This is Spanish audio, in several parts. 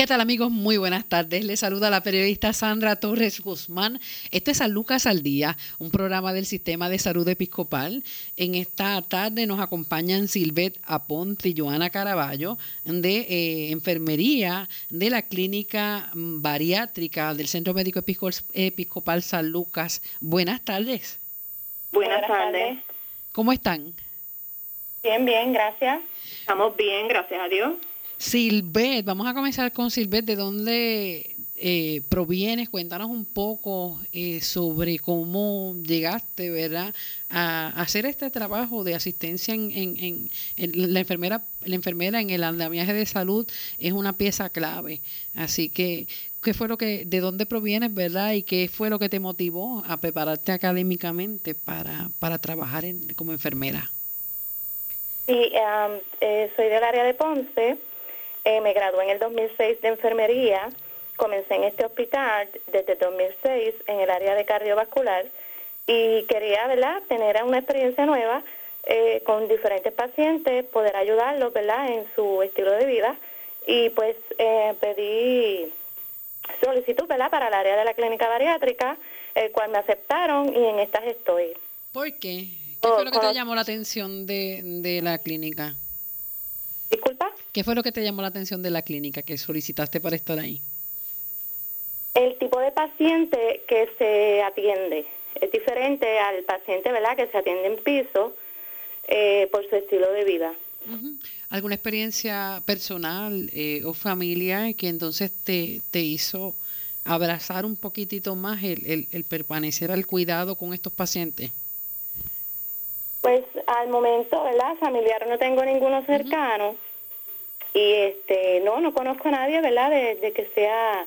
¿Qué tal amigos? Muy buenas tardes. Les saluda la periodista Sandra Torres Guzmán. Este es San Lucas al Día, un programa del Sistema de Salud Episcopal. En esta tarde nos acompañan Silvet Aponte y Joana Caraballo de eh, Enfermería de la Clínica Bariátrica del Centro Médico Episcopal San Lucas. Buenas tardes. Buenas tardes. ¿Cómo están? Bien, bien, gracias. Estamos bien, gracias a Dios. Silvet, vamos a comenzar con Silvet, ¿de dónde eh, provienes? Cuéntanos un poco eh, sobre cómo llegaste, ¿verdad?, a hacer este trabajo de asistencia en, la enfermera, la enfermera en el andamiaje de salud es una pieza clave. Así que, ¿qué fue lo que, de dónde provienes, verdad, y qué fue lo que te motivó a prepararte académicamente para, para trabajar como enfermera? Sí, eh, soy del área de Ponce eh, me gradué en el 2006 de enfermería, comencé en este hospital desde el 2006 en el área de cardiovascular y quería, ¿verdad?, tener una experiencia nueva eh, con diferentes pacientes, poder ayudarlos, ¿verdad?, en su estilo de vida y pues eh, pedí solicitud, ¿verdad?, para el área de la clínica bariátrica, el cual me aceptaron y en estas estoy. ¿Por qué? ¿Qué fue lo que te llamó la atención de, de la clínica? Disculpa. ¿Qué fue lo que te llamó la atención de la clínica que solicitaste para estar ahí? El tipo de paciente que se atiende es diferente al paciente, ¿verdad?, que se atiende en piso eh, por su estilo de vida. ¿Alguna experiencia personal eh, o familiar que entonces te, te hizo abrazar un poquitito más el, el permanecer al cuidado con estos pacientes? Pues al momento, ¿verdad? Familiar no tengo ninguno cercano. Y este, no, no conozco a nadie, ¿verdad? De, que sea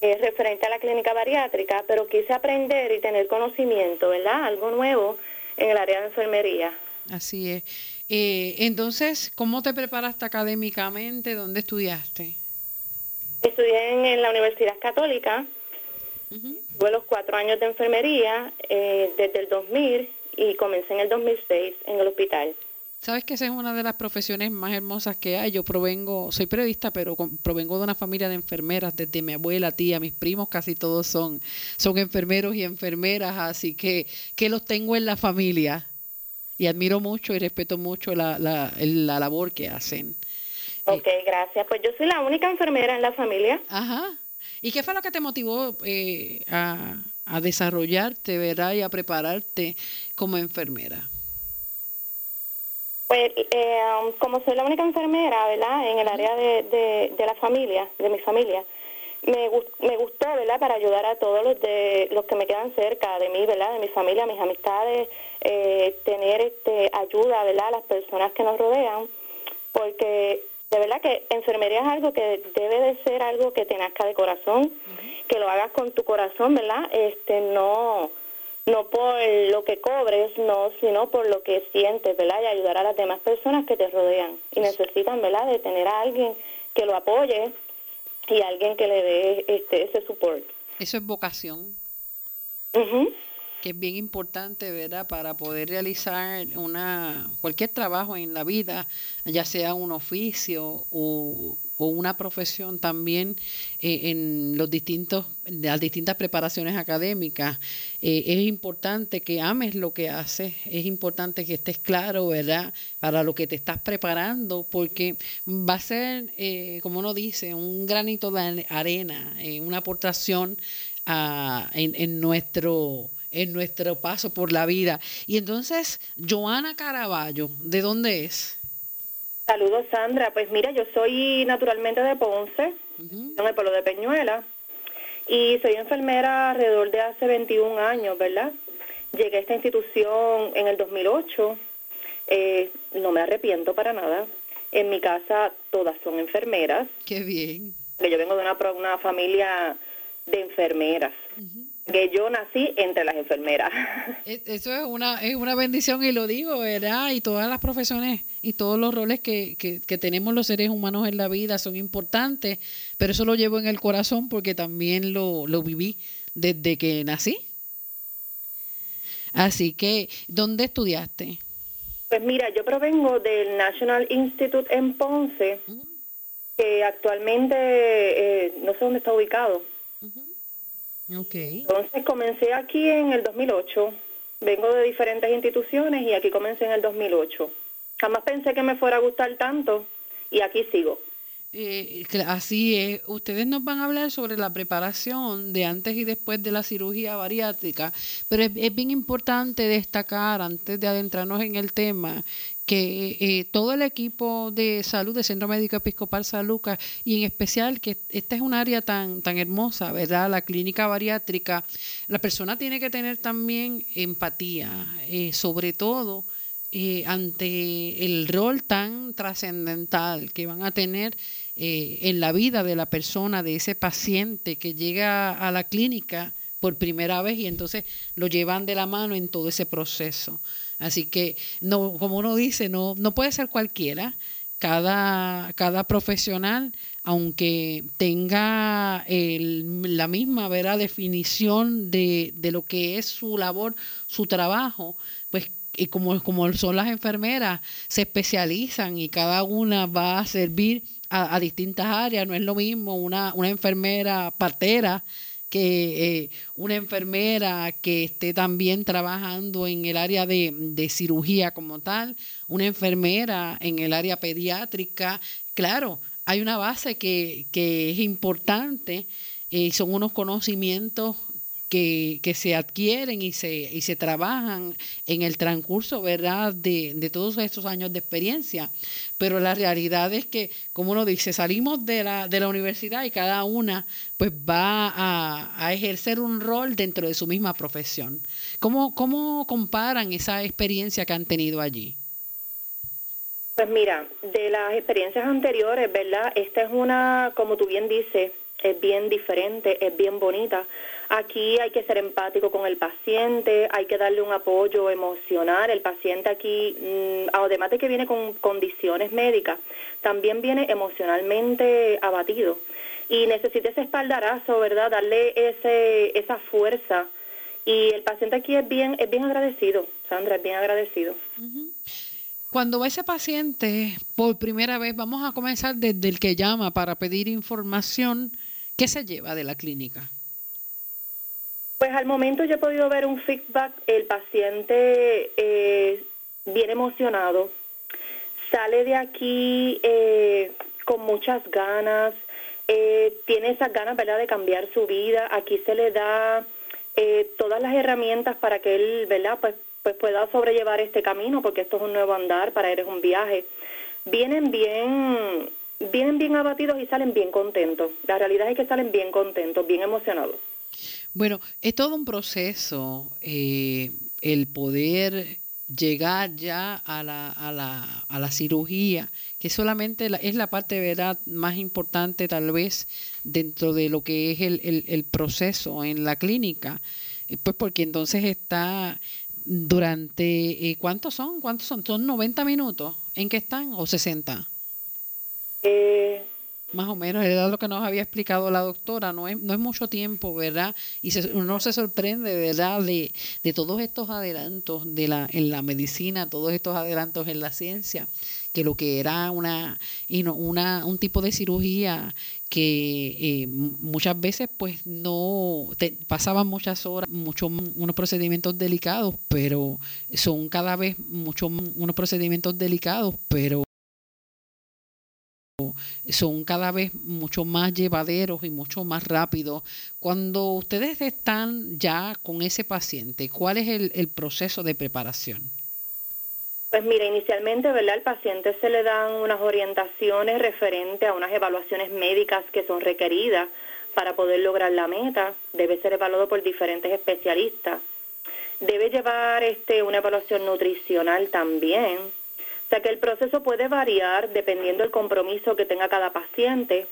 eh, referente a la clínica bariátrica, pero quise aprender y tener conocimiento, ¿verdad? Algo nuevo en el área de enfermería. Así es. Eh, entonces, ¿cómo te preparaste académicamente? ¿Dónde estudiaste? Estudié en, la Universidad Católica. Tuve los cuatro años de enfermería eh, desde el 2000 y comencé en el 2006 en el hospital. Sabes que esa es una de las profesiones más hermosas que hay. Yo provengo, soy periodista, pero provengo de una familia de enfermeras, desde mi abuela, tía, mis primos, casi todos son, son enfermeros y enfermeras, así que, que los tengo en la familia. Y admiro mucho y respeto mucho la, la, la labor que hacen. Ok, gracias. Pues yo soy la única enfermera en la familia. Ajá. ¿Y qué fue lo que te motivó eh, a, a desarrollarte, ¿verdad? Y a prepararte como enfermera. Pues eh, como soy la única enfermera, ¿verdad? En el área de, de, la familia, de mi familia, me, me gustó, ¿verdad? Para ayudar a todos los de los que me quedan cerca de mí, ¿verdad? De mi familia, mis amistades, eh, tener este ayuda, ¿verdad? A las personas que nos rodean, porque de verdad que enfermería es algo que debe de ser algo que te nazca de corazón, que lo hagas con tu corazón, ¿verdad? Este, no, no por lo que cobres, no, sino por lo que sientes, ¿verdad? Y ayudar a las demás personas que te rodean y necesitan, ¿verdad? De tener a alguien que lo apoye y alguien que le dé este, ese soporte. Eso es vocación. Es bien importante, ¿verdad? Para poder realizar una cualquier trabajo en la vida, ya sea un oficio o, una profesión también eh, en los distintos las distintas preparaciones académicas eh, es importante que ames lo que haces es importante que estés claro verdad para lo que te estás preparando porque va a ser eh, como uno dice un granito de arena una aportación a, en, en nuestro en nuestro paso por la vida y entonces Joana Caraballo de dónde es Saludos, Sandra. Pues mira, yo soy naturalmente de Ponce, en el pueblo de Peñuela, y soy enfermera alrededor de hace 21 años, ¿verdad? Llegué a esta institución en el 2008. Eh, no me arrepiento para nada. En mi casa todas son enfermeras. Qué bien. Yo vengo de una, una familia de enfermeras que yo nací entre las enfermeras. E, eso es una, es una bendición y lo digo, ¿verdad? Y todas las profesiones y todos los roles que, que, que, tenemos los seres humanos en la vida son importantes, pero eso lo llevo en el corazón porque también lo, lo viví desde que nací. Así que, ¿dónde estudiaste? Pues mira, yo provengo del National Institute en Ponce. Que actualmente eh, no sé dónde está ubicado. Entonces comencé aquí en el 2008. Vengo de diferentes instituciones y aquí comencé en el 2008. Jamás pensé que me fuera a gustar tanto y aquí sigo. Eh, así es. Ustedes nos van a hablar sobre la preparación de antes y después de la cirugía bariátrica, pero es, bien importante destacar, antes de adentrarnos en el tema, que eh, todo el equipo de salud del Centro Médico Episcopal San Lucas y en especial que esta es un área tan tan hermosa, ¿verdad? La clínica bariátrica, la persona tiene que tener también empatía, eh, sobre todo eh, ante el rol tan trascendental que van a tener eh, en la vida de la persona, de ese paciente que llega a la clínica por primera vez y entonces lo llevan de la mano en todo ese proceso. Así que, no, como uno dice, no, no puede ser cualquiera. Cada, cada profesional, aunque tenga la misma definición de, de lo que es su labor, su trabajo, pues y como, como son las enfermeras, se especializan y cada una va a servir a, distintas áreas. No es lo mismo una, una enfermera partera que eh, una enfermera que esté también trabajando en el área de, de, cirugía como tal, una enfermera en el área pediátrica. Claro, hay una base que, que es importante, y eh, son unos conocimientos que, se adquieren y se, y se trabajan en el transcurso ¿verdad? De, de, todos estos años de experiencia. Pero la realidad es que, como uno dice, salimos de la, de la universidad y cada una pues va a, a ejercer un rol dentro de su misma profesión. ¿Cómo, ¿Cómo comparan esa experiencia que han tenido allí? Pues mira, de las experiencias anteriores, ¿verdad? Esta es una, como tú bien dices, es bien diferente, es bien bonita Aquí hay que ser empático con el paciente, hay que darle un apoyo emocional. El paciente aquí, mm, además de que viene con condiciones médicas, también viene emocionalmente abatido y necesita ese espaldarazo, ¿verdad? Darle ese, esa fuerza. Y el paciente aquí es bien, es bien agradecido, Sandra, es bien agradecido. Cuando va ese paciente por primera vez, vamos a comenzar desde el que llama para pedir información, ¿qué se lleva de la clínica? Pues al momento yo he podido ver un feedback, el paciente eh, bien emocionado, sale de aquí eh, con muchas ganas, eh, tiene esas ganas ¿verdad? de cambiar su vida, aquí se le da todas las herramientas para que él ¿verdad? Pues, pues pueda sobrellevar este camino, porque esto es un nuevo andar, para él es un viaje. Vienen bien, vienen bien abatidos y salen bien contentos. La realidad es que salen bien contentos, bien emocionados. Bueno, es todo un proceso eh, el poder llegar ya a la, a la, a la cirugía, que solamente es la parte de verdad más importante tal vez dentro de lo que es el, el, el proceso en la clínica, eh, pues porque entonces está durante, eh, ¿cuántos son? ¿Cuántos son? ¿Son 90 minutos en que están o 60? Eh, más o menos, era lo que nos había explicado la doctora, no es, no es mucho tiempo, ¿verdad? Y uno se sorprende, ¿verdad?, de, de todos estos adelantos de la, en la medicina, todos estos adelantos en la ciencia, que lo que era una, una un tipo de cirugía que eh, muchas veces pues no pasaban muchas horas, muchos unos procedimientos delicados, pero son cada vez muchos unos procedimientos delicados, pero son cada vez mucho más llevaderos y mucho más rápidos. Cuando ustedes están ya con ese paciente, ¿cuál es el, proceso de preparación? Pues mira, inicialmente, ¿verdad? Al paciente se le dan unas orientaciones referentes a unas evaluaciones médicas que son requeridas para poder lograr la meta. Debe ser evaluado por diferentes especialistas. Debe llevar este, una evaluación nutricional también o sea que el proceso puede variar dependiendo del compromiso que tenga cada paciente.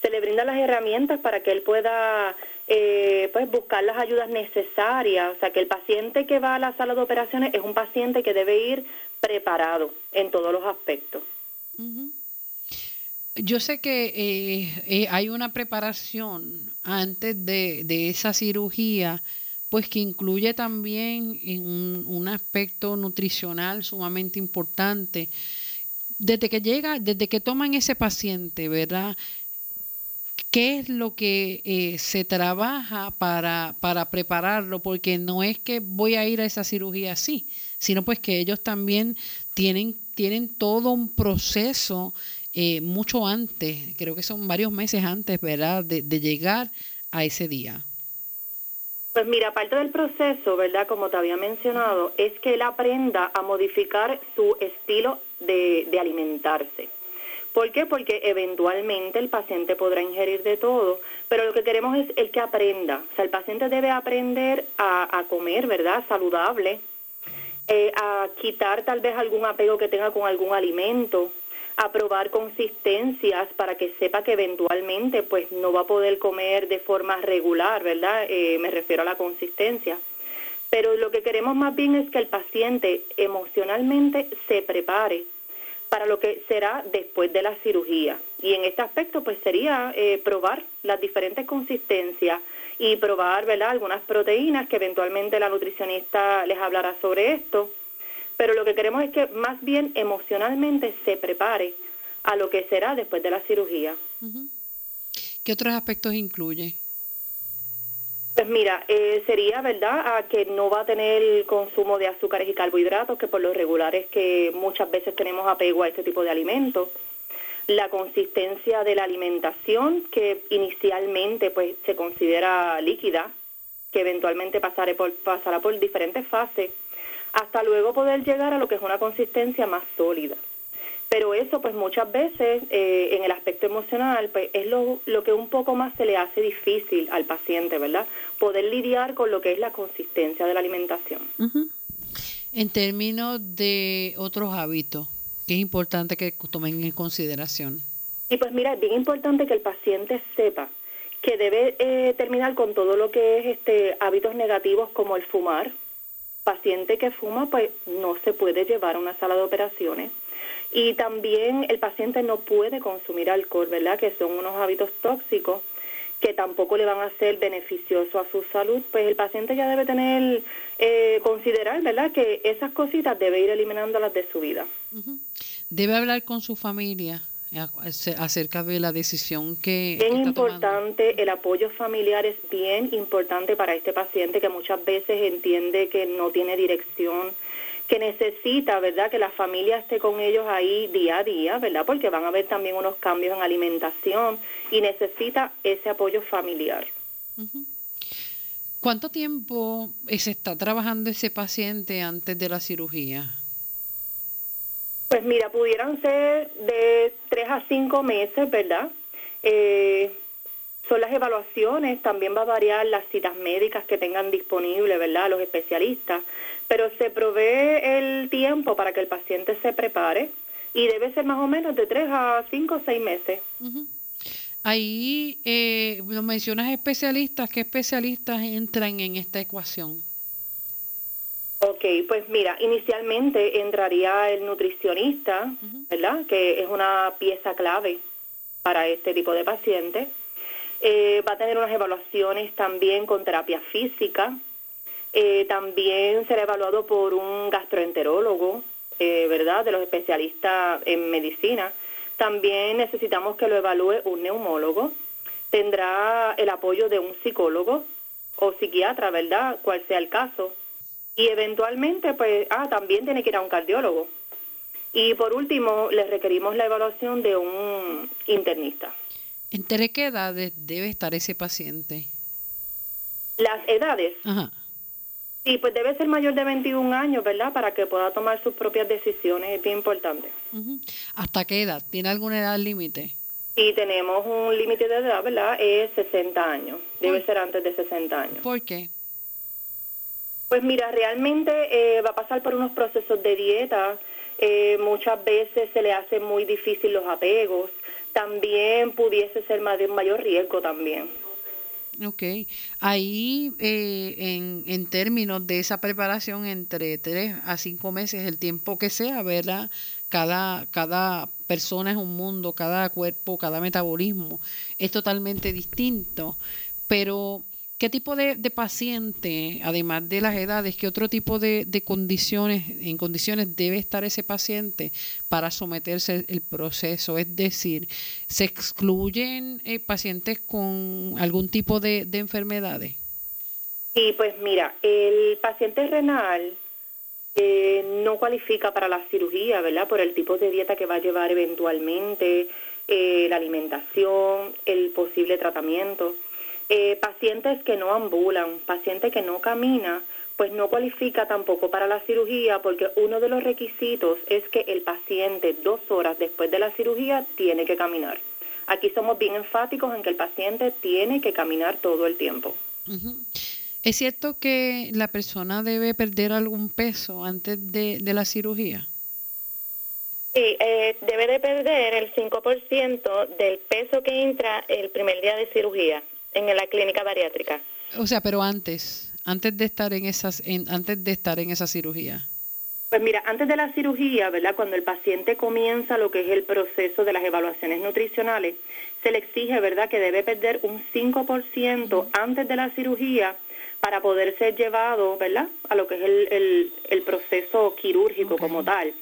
Se le brindan las herramientas para que él pueda eh, pues buscar las ayudas necesarias. O sea que el paciente que va a la sala de operaciones es un paciente que debe ir preparado en todos los aspectos. Yo sé que eh, eh, hay una preparación antes de, de esa cirugía pues que incluye también un, un aspecto nutricional sumamente importante. desde que llega, desde que toman ese paciente, ¿verdad? ¿Qué es lo que eh, se trabaja para, para prepararlo? Porque no es que voy a ir a esa cirugía así, sino pues que ellos también tienen, tienen todo un proceso eh, mucho antes, creo que son varios meses antes, ¿verdad?, de, de llegar a ese día. Pues mira, parte del proceso, ¿verdad? Como te había mencionado, es que él aprenda a modificar su estilo de, de alimentarse. ¿Por qué? Porque eventualmente el paciente podrá ingerir de todo, pero lo que queremos es el que aprenda. O sea, el paciente debe aprender a, comer, ¿verdad? Saludable, eh, a quitar tal vez algún apego que tenga con algún alimento, a probar consistencias para que sepa que eventualmente pues no va a poder comer de forma regular, ¿verdad? Eh, me refiero a la consistencia. Pero lo que queremos más bien es que el paciente emocionalmente se prepare para lo que será después de la cirugía. Y en este aspecto pues sería eh, probar las diferentes consistencias y probar, ¿verdad? Algunas proteínas que eventualmente la nutricionista les hablará sobre esto pero lo que queremos es que más bien emocionalmente se prepare a lo que será después de la cirugía. ¿Qué otros aspectos incluye? Pues mira, eh, sería verdad a que no va a tener el consumo de azúcares y carbohidratos, que por lo regular es que muchas veces tenemos apego a este tipo de alimentos. La consistencia de la alimentación, que inicialmente pues se considera líquida, que eventualmente pasará por, pasará por diferentes fases hasta luego poder llegar a lo que es una consistencia más sólida. Pero eso, pues muchas veces eh, en el aspecto emocional, pues es lo, lo que un poco más se le hace difícil al paciente, ¿verdad? Poder lidiar con lo que es la consistencia de la alimentación. En términos de otros hábitos, ¿qué es importante que tomen en consideración? Y pues mira, es bien importante que el paciente sepa que debe eh, terminar con todo lo que es este hábitos negativos como el fumar, paciente que fuma pues no se puede llevar a una sala de operaciones. Y también el paciente no puede consumir alcohol, ¿verdad? Que son unos hábitos tóxicos que tampoco le van a ser beneficiosos a su salud, pues el paciente ya debe tener, eh, considerar, ¿verdad? Que esas cositas debe ir eliminándolas de su vida. Debe hablar con su familia acerca de la decisión que... Es importante, el apoyo familiar es bien importante para este paciente que muchas veces entiende que no tiene dirección, que necesita, ¿verdad?, que la familia esté con ellos ahí día a día, ¿verdad?, porque van a haber también unos cambios en alimentación y necesita ese apoyo familiar. ¿Cuánto tiempo se está trabajando ese paciente antes de la cirugía? Pues mira, pudieran ser de tres a cinco meses, ¿verdad? Eh, son las evaluaciones, también va a variar las citas médicas que tengan disponible, ¿verdad? Los especialistas, pero se provee el tiempo para que el paciente se prepare y debe ser más o menos de tres a cinco o seis meses. Ahí eh, mencionas especialistas, ¿qué especialistas entran en esta ecuación? Ok, pues mira, inicialmente entraría el nutricionista, ¿verdad? Que es una pieza clave para este tipo de pacientes. Eh, va a tener unas evaluaciones también con terapia física. Eh, también será evaluado por un gastroenterólogo, eh, ¿verdad? De los especialistas en medicina. También necesitamos que lo evalúe un neumólogo. Tendrá el apoyo de un psicólogo o psiquiatra, ¿verdad? Cual sea el caso y eventualmente, pues, ah, también tiene que ir a un cardiólogo. Y por último, le requerimos la evaluación de un internista. ¿Entre qué edades debe estar ese paciente? Las edades. Ajá. Sí, pues debe ser mayor de 21 años, ¿verdad? Para que pueda tomar sus propias decisiones, es bien importante. ¿Hasta qué edad? ¿Tiene alguna edad límite? Sí, tenemos un límite de edad, ¿verdad? Es 60 años. Debe ser antes de 60 años. ¿Por qué? Pues mira, realmente eh, va a pasar por unos procesos de dieta. Eh, muchas veces se le hace muy difícil los apegos. También pudiese ser de mayor riesgo también. Ok, ahí eh, en, en términos de esa preparación entre tres a cinco meses, el tiempo que sea, ¿verdad? Cada, cada persona es un mundo, cada cuerpo, cada metabolismo es totalmente distinto, pero ¿Qué tipo de, paciente, además de las edades, qué otro tipo de, condiciones, en condiciones debe estar ese paciente para someterse al proceso? Es decir, ¿se excluyen eh, pacientes con algún tipo de, de enfermedades? Sí, pues mira, el paciente renal eh, no cualifica para la cirugía, ¿verdad? Por el tipo de dieta que va a llevar eventualmente, eh, la alimentación, el posible tratamiento. Eh, pacientes que no ambulan, pacientes que no camina, pues no cualifica tampoco para la cirugía porque uno de los requisitos es que el paciente dos horas después de la cirugía tiene que caminar. Aquí somos bien enfáticos en que el paciente tiene que caminar todo el tiempo. ¿Es cierto que la persona debe perder algún peso antes de, la cirugía? Sí, eh, debe de perder el 5% del peso que entra el primer día de cirugía en la clínica bariátrica. O sea, pero antes, antes de estar en esas, antes de estar en esa cirugía. Pues mira, antes de la cirugía, ¿verdad? Cuando el paciente comienza lo que es el proceso de las evaluaciones nutricionales, se le exige, ¿verdad?, que debe perder un 5% antes de la cirugía para poder ser llevado, ¿verdad?, a lo que es el, el, proceso quirúrgico como tal.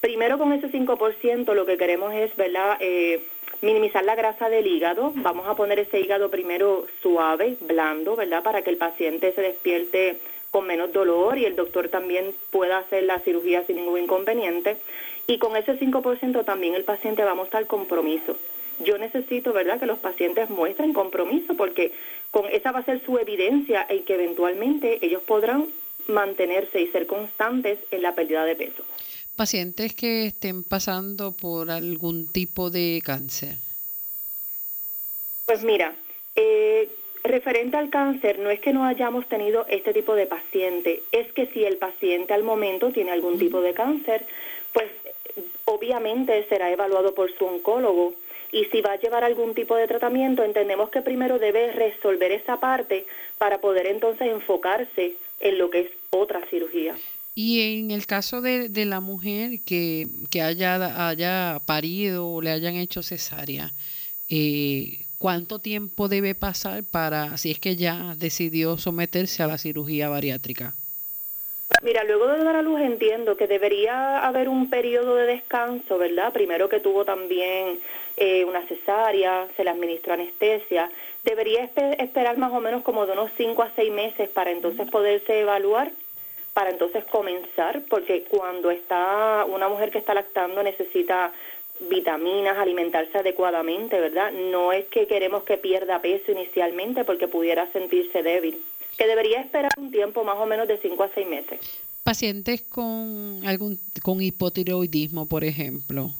Primero con ese 5% lo que queremos es, ¿verdad?, eh, minimizar la grasa del hígado. Vamos a poner ese hígado primero suave, blando, ¿verdad?, para que el paciente se despierte con menos dolor y el doctor también pueda hacer la cirugía sin ningún inconveniente. Y con ese 5% también el paciente va a mostrar compromiso. Yo necesito, ¿verdad?, que los pacientes muestren compromiso porque con esa va a ser su evidencia en que eventualmente ellos podrán mantenerse y ser constantes en la pérdida de peso. Pacientes que estén pasando por algún tipo de cáncer. Pues mira, eh, referente al cáncer, no es que no hayamos tenido este tipo de paciente, es que si el paciente al momento tiene algún tipo de cáncer, pues obviamente será evaluado por su oncólogo y si va a llevar algún tipo de tratamiento, entendemos que primero debe resolver esa parte para poder entonces enfocarse en lo que es otra cirugía. Y en el caso de, de la mujer que, que haya, haya parido o le hayan hecho cesárea, eh, ¿cuánto tiempo debe pasar para, si es que ya decidió someterse a la cirugía bariátrica? Mira, luego de dar a luz entiendo que debería haber un periodo de descanso, ¿verdad? Primero que tuvo también eh, una cesárea, se le administró anestesia. Debería esperar más o menos como de unos 5 a 6 meses para entonces poderse evaluar, para entonces comenzar, porque cuando está una mujer que está lactando necesita vitaminas, alimentarse adecuadamente, ¿verdad? No es que queremos que pierda peso inicialmente porque pudiera sentirse débil que debería esperar un tiempo más o menos de 5 a 6 meses. Pacientes con algún con hipotiroidismo, por ejemplo,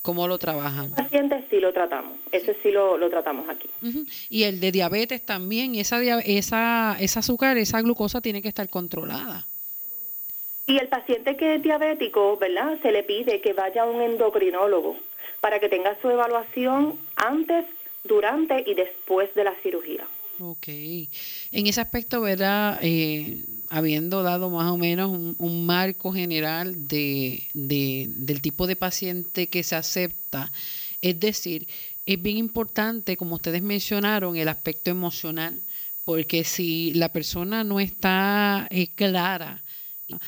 ¿cómo lo trabajan? Pacientes sí lo tratamos, ese sí lo, lo tratamos aquí. Y el de diabetes también, esa, esa, esa azúcar, esa glucosa tiene que estar controlada. Y el paciente que es diabético, ¿verdad? Se le pide que vaya a un endocrinólogo para que tenga su evaluación antes, durante y después de la cirugía. Ok. En ese aspecto, ¿verdad? Eh, habiendo dado más o menos un, marco general de, del tipo de paciente que se acepta, es decir, es bien importante, como ustedes mencionaron, el aspecto emocional, porque si la persona no está eh, clara,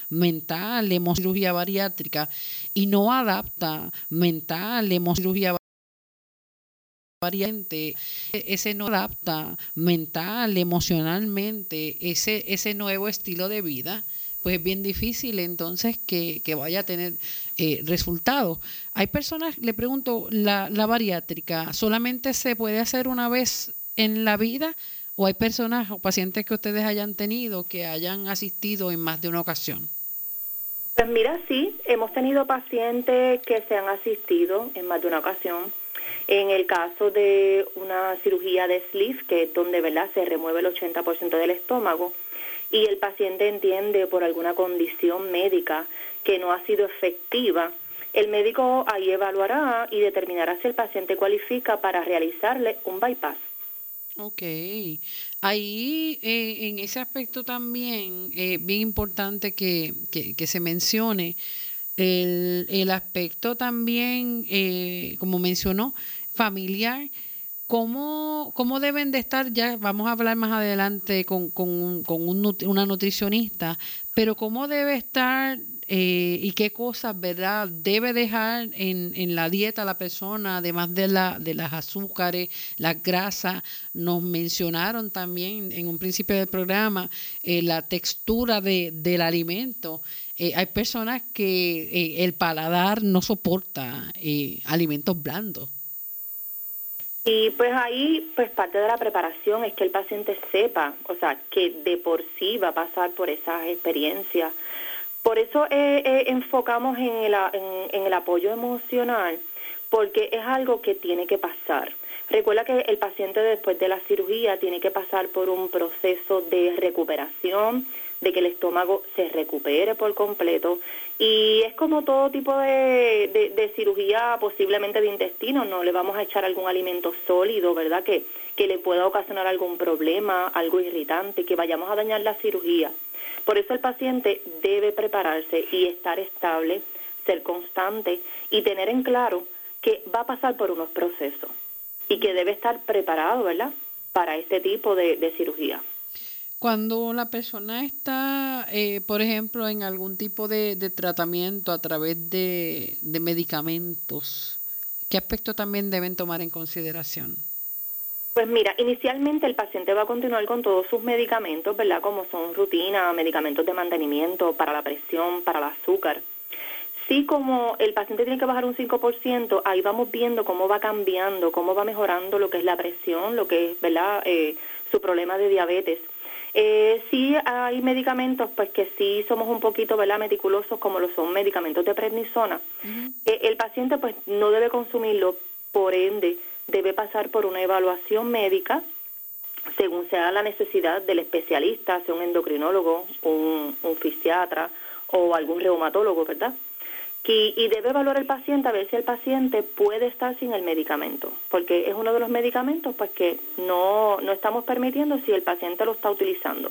mental, emocional, cirugía bariátrica y no adapta mental, emocional, cirugía variante, ese no adapta mental, emocionalmente, ese, ese nuevo estilo de vida, pues es bien difícil entonces que, vaya a tener eh, resultados. Hay personas, le pregunto, la, la bariátrica solamente se puede hacer una vez en la vida o hay personas o pacientes que ustedes hayan tenido que hayan asistido en más de una ocasión. Pues mira, sí, hemos tenido pacientes que se han asistido en más de una ocasión en el caso de una cirugía de sleeve, que es donde ¿verdad? se remueve el 80% del estómago, y el paciente entiende por alguna condición médica que no ha sido efectiva, el médico ahí evaluará y determinará si el paciente cualifica para realizarle un bypass. Ok, ahí eh, en ese aspecto también eh, bien importante que, que se mencione el, el aspecto también, eh, como mencionó, familiar, ¿Cómo, ¿Cómo deben de estar? Ya vamos a hablar más adelante con, con, con un, una nutricionista, pero ¿cómo debe estar eh, y qué cosas, ¿verdad?, debe dejar en, en la dieta la persona, además de, la, de las azúcares, las grasas. Nos mencionaron también en un principio del programa eh, la textura de, del alimento. Eh, hay personas que el paladar no soporta alimentos blandos. Y pues ahí, pues parte de la preparación es que el paciente sepa, o sea, que de por sí va a pasar por esas experiencias. Por eso eh, eh, enfocamos en el, en, el apoyo emocional, porque es algo que tiene que pasar. Recuerda que el paciente después de la cirugía tiene que pasar por un proceso de recuperación, de que el estómago se recupere por completo. Y es como todo tipo de, cirugía, posiblemente de intestino, no le vamos a echar algún alimento sólido, ¿verdad? Que, que le pueda ocasionar algún problema, algo irritante, que vayamos a dañar la cirugía. Por eso el paciente debe prepararse y estar estable, ser constante y tener en claro que va a pasar por unos procesos y que debe estar preparado, ¿verdad? Para este tipo de cirugía. Cuando la persona está, eh, por ejemplo, en algún tipo de, tratamiento a través de, medicamentos, ¿qué aspecto también deben tomar en consideración? Pues mira, inicialmente el paciente va a continuar con todos sus medicamentos, ¿verdad? Como son rutina, medicamentos de mantenimiento para la presión, para el azúcar. Sí, como el paciente tiene que bajar un 5%, ahí vamos viendo cómo va cambiando, cómo va mejorando lo que es la presión, lo que es, ¿verdad? Eh, su problema de diabetes. Eh, sí hay medicamentos pues que sí somos un poquito ¿verdad? meticulosos como lo son medicamentos de prednisona. el paciente pues no debe consumirlo, por ende debe pasar por una evaluación médica según sea la necesidad del especialista, sea un endocrinólogo, un, un fisiatra o algún reumatólogo, ¿verdad? Y, debe evaluar el paciente a ver si el paciente puede estar sin el medicamento, porque es uno de los medicamentos pues que no, no estamos permitiendo si el paciente lo está utilizando.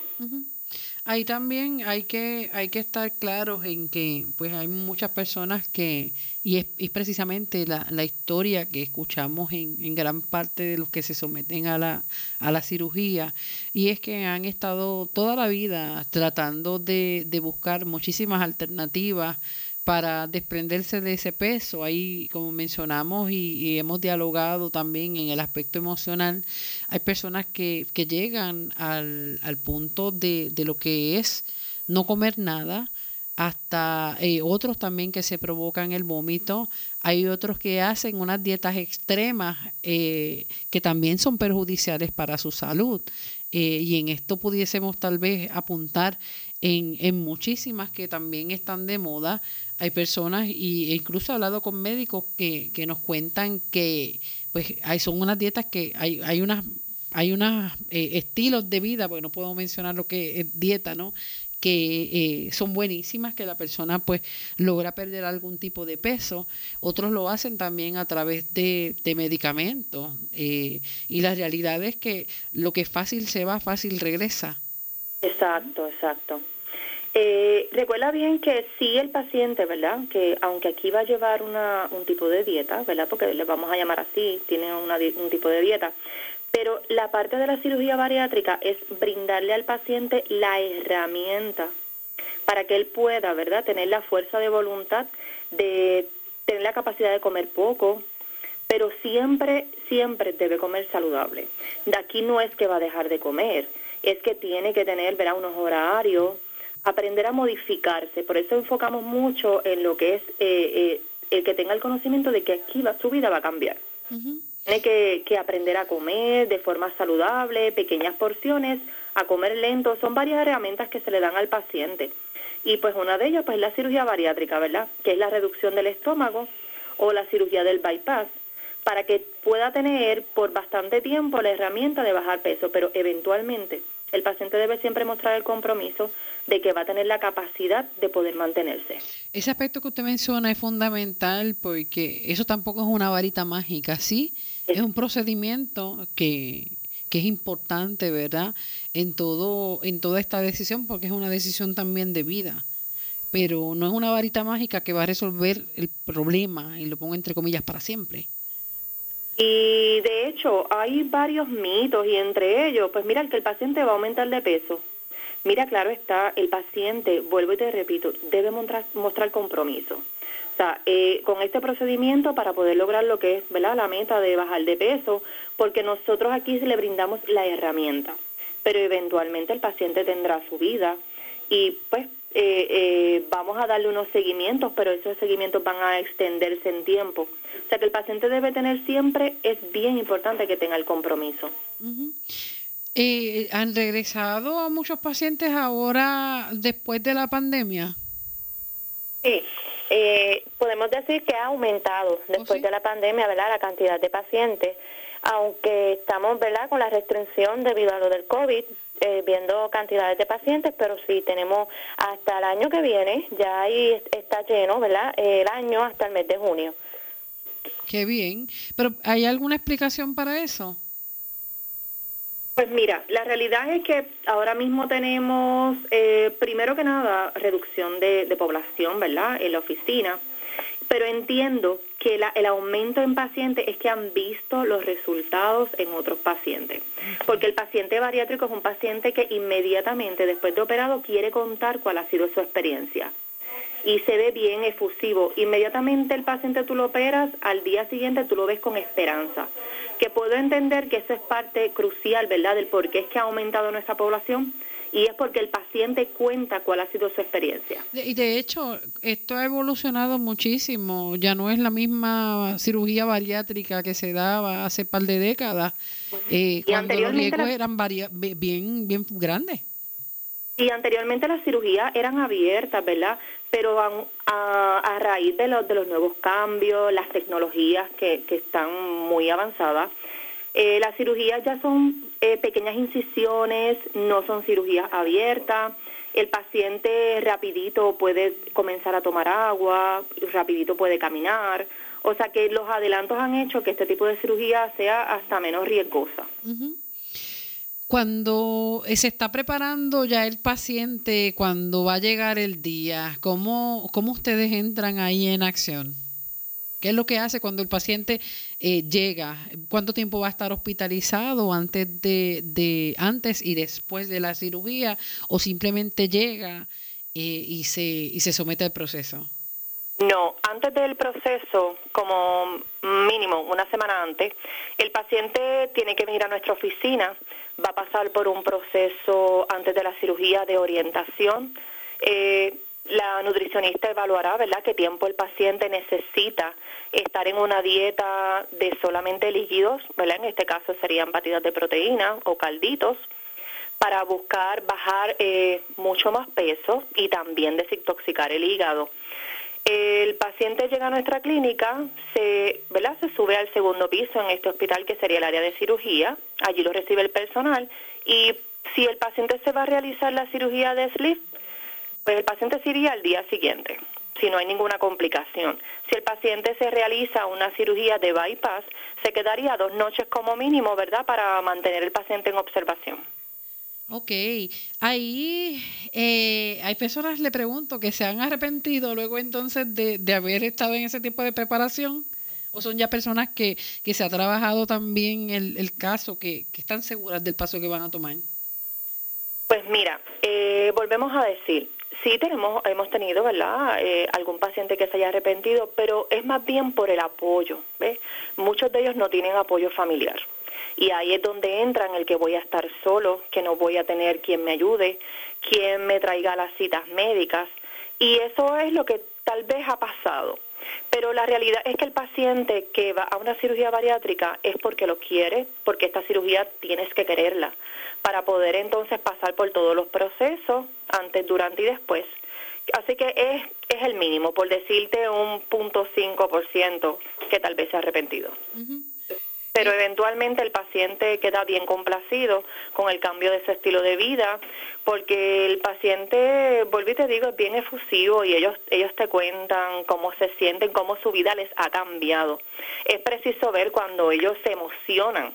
Ahí también hay que hay que estar claros en que pues hay muchas personas que y es, precisamente la, la, historia que escuchamos en, en, gran parte de los que se someten a la a la cirugía y es que han estado toda la vida tratando de, de buscar muchísimas alternativas para desprenderse de ese peso. Ahí, como mencionamos y, hemos dialogado también en el aspecto emocional, hay personas que, que llegan al, al punto de, de, lo que es no comer nada, hasta eh, otros también que se provocan el vómito. Hay otros que hacen unas dietas extremas eh, que también son perjudiciales para su salud. Eh, y en esto pudiésemos tal vez apuntar en, en muchísimas que también están de moda, hay personas y incluso he hablado con médicos que, que nos cuentan que pues hay, son unas dietas que hay, hay unas hay unos eh, estilos de vida, porque no puedo mencionar lo que es dieta, ¿no? que eh, son buenísimas, que la persona pues logra perder algún tipo de peso. Otros lo hacen también a través de, de medicamentos. Eh, y la realidad es que lo que fácil se va, fácil regresa. Exacto, exacto. Eh, recuerda bien que sí el paciente, ¿verdad? Que aunque aquí va a llevar una, un tipo de dieta, ¿verdad? Porque le vamos a llamar así, tiene una, un tipo de dieta. Pero la parte de la cirugía bariátrica es brindarle al paciente la herramienta para que él pueda, ¿verdad? Tener la fuerza de voluntad de tener la capacidad de comer poco, pero siempre, siempre debe comer saludable. De aquí no es que va a dejar de comer, es que tiene que tener, ¿verdad? Unos horarios aprender a modificarse. Por eso enfocamos mucho en lo que es eh, eh, el que tenga el conocimiento de que aquí va, su vida va a cambiar. Tiene que, que, aprender a comer de forma saludable, pequeñas porciones, a comer lento. Son varias herramientas que se le dan al paciente. Y pues una de ellas pues es la cirugía bariátrica, ¿verdad? Que es la reducción del estómago o la cirugía del bypass para que pueda tener por bastante tiempo la herramienta de bajar peso, pero eventualmente el paciente debe siempre mostrar el compromiso de que va a tener la capacidad de poder mantenerse. Ese aspecto que usted menciona es fundamental porque eso tampoco es una varita mágica, sí, es, un procedimiento que, que es importante, ¿verdad? En todo en toda esta decisión porque es una decisión también de vida. Pero no es una varita mágica que va a resolver el problema y lo pongo entre comillas para siempre. Y de hecho hay varios mitos y entre ellos, pues mira, que el paciente va a aumentar de peso. Mira, claro está, el paciente, vuelvo y te repito, debe mostrar, mostrar compromiso. O sea, eh, con este procedimiento para poder lograr lo que es ¿verdad? la meta de bajar de peso, porque nosotros aquí le brindamos la herramienta, pero eventualmente el paciente tendrá su vida y pues eh, eh, vamos a darle unos seguimientos, pero esos seguimientos van a extenderse en tiempo. O sea que el paciente debe tener siempre, es bien importante que tenga el compromiso. ¿Han regresado muchos pacientes ahora después de la pandemia? Sí, eh, podemos decir que ha aumentado ¿Oh, después de la pandemia, ¿verdad? La cantidad de pacientes, aunque estamos, ¿verdad? Con la restricción debido a lo del COVID, eh, viendo cantidades de pacientes, pero sí tenemos hasta el año que viene, ya ahí está lleno, ¿verdad? El año hasta el mes de junio. Qué bien. Pero ¿hay alguna explicación para eso? Pues mira, la realidad es que ahora mismo tenemos, eh, primero que nada, reducción de, población, ¿verdad?, en la oficina, pero entiendo que el aumento en pacientes es que han visto los resultados en otros pacientes, porque el paciente bariátrico es un paciente que inmediatamente después de operado quiere contar cuál ha sido su experiencia y se ve bien efusivo. Inmediatamente el paciente tú lo operas, al día siguiente tú lo ves con esperanza que puedo entender que eso es parte crucial, ¿verdad?, del por qué es que ha aumentado nuestra población y es porque el paciente cuenta cuál ha sido su experiencia. Y de hecho, esto ha evolucionado muchísimo, ya no es la misma cirugía bariátrica que se daba hace par de décadas, eh, cuando los riesgos eran bien, bien grandes. Y anteriormente las cirugías eran abiertas, ¿verdad? Pero a, raíz de los, de los nuevos cambios, las tecnologías que, que están muy avanzadas, eh, las cirugías ya son eh, pequeñas incisiones, no son cirugías abiertas. El paciente rapidito puede comenzar a tomar agua, rapidito puede caminar. O sea que los adelantos han hecho que este tipo de cirugía sea hasta menos riesgosa. Cuando se está preparando ya el paciente, cuando va a llegar el día, ¿cómo, cómo ustedes entran ahí en acción? ¿Qué es lo que hace cuando el paciente eh, llega? ¿Cuánto tiempo va a estar hospitalizado antes de, antes y después de la cirugía? ¿O simplemente llega eh, y, se, y se somete al proceso? No, antes del proceso, como mínimo una semana antes, el paciente tiene que venir a nuestra oficina va a pasar por un proceso antes de la cirugía de orientación. Eh, la nutricionista evaluará, ¿verdad?, qué tiempo el paciente necesita estar en una dieta de solamente líquidos, ¿verdad? En este caso serían batidas de proteína o calditos, para buscar bajar eh, mucho más peso y también desintoxicar el hígado. El paciente llega a nuestra clínica, se, ¿verdad? se sube al segundo piso en este hospital que sería el área de cirugía, allí lo recibe el personal y si el paciente se va a realizar la cirugía de sleeve, pues el paciente se iría al día siguiente, si no hay ninguna complicación. Si el paciente se realiza una cirugía de bypass, se quedaría dos noches como mínimo, ¿verdad?, para mantener el paciente en observación. Ok, ahí eh, hay personas, le pregunto, que se han arrepentido luego entonces de, de, haber estado en ese tipo de preparación, o son ya personas que, que se ha trabajado también el, el caso, que, que, están seguras del paso que van a tomar. Pues mira, eh, volvemos a decir, sí tenemos, hemos tenido, ¿verdad?, eh, algún paciente que se haya arrepentido, pero es más bien por el apoyo, ¿ves? Muchos de ellos no tienen apoyo familiar y ahí es donde entra en el que voy a estar solo, que no voy a tener quien me ayude, quien me traiga las citas médicas y eso es lo que tal vez ha pasado. Pero la realidad es que el paciente que va a una cirugía bariátrica es porque lo quiere, porque esta cirugía tienes que quererla, para poder entonces pasar por todos los procesos, antes, durante y después. Así que es, es el mínimo, por decirte un punto cinco por ciento que tal vez se ha arrepentido pero eventualmente el paciente queda bien complacido con el cambio de ese estilo de vida, porque el paciente, y te digo, es bien efusivo y ellos, ellos te cuentan cómo se sienten, cómo su vida les ha cambiado. Es preciso ver cuando ellos se emocionan,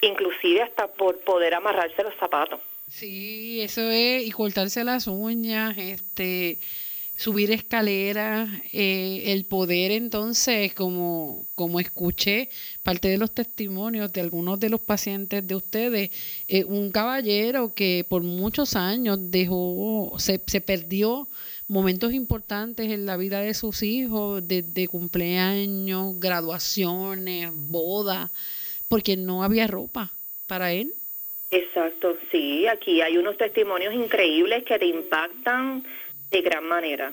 inclusive hasta por poder amarrarse los zapatos. Sí, eso es, y cortarse las uñas, este subir escaleras, eh, el poder entonces, como, como escuché parte de los testimonios de algunos de los pacientes de ustedes, eh, un caballero que por muchos años dejó, se, se perdió momentos importantes en la vida de sus hijos, desde cumpleaños, graduaciones, bodas, porque no había ropa para él. Exacto, sí, aquí hay unos testimonios increíbles que te impactan de gran manera.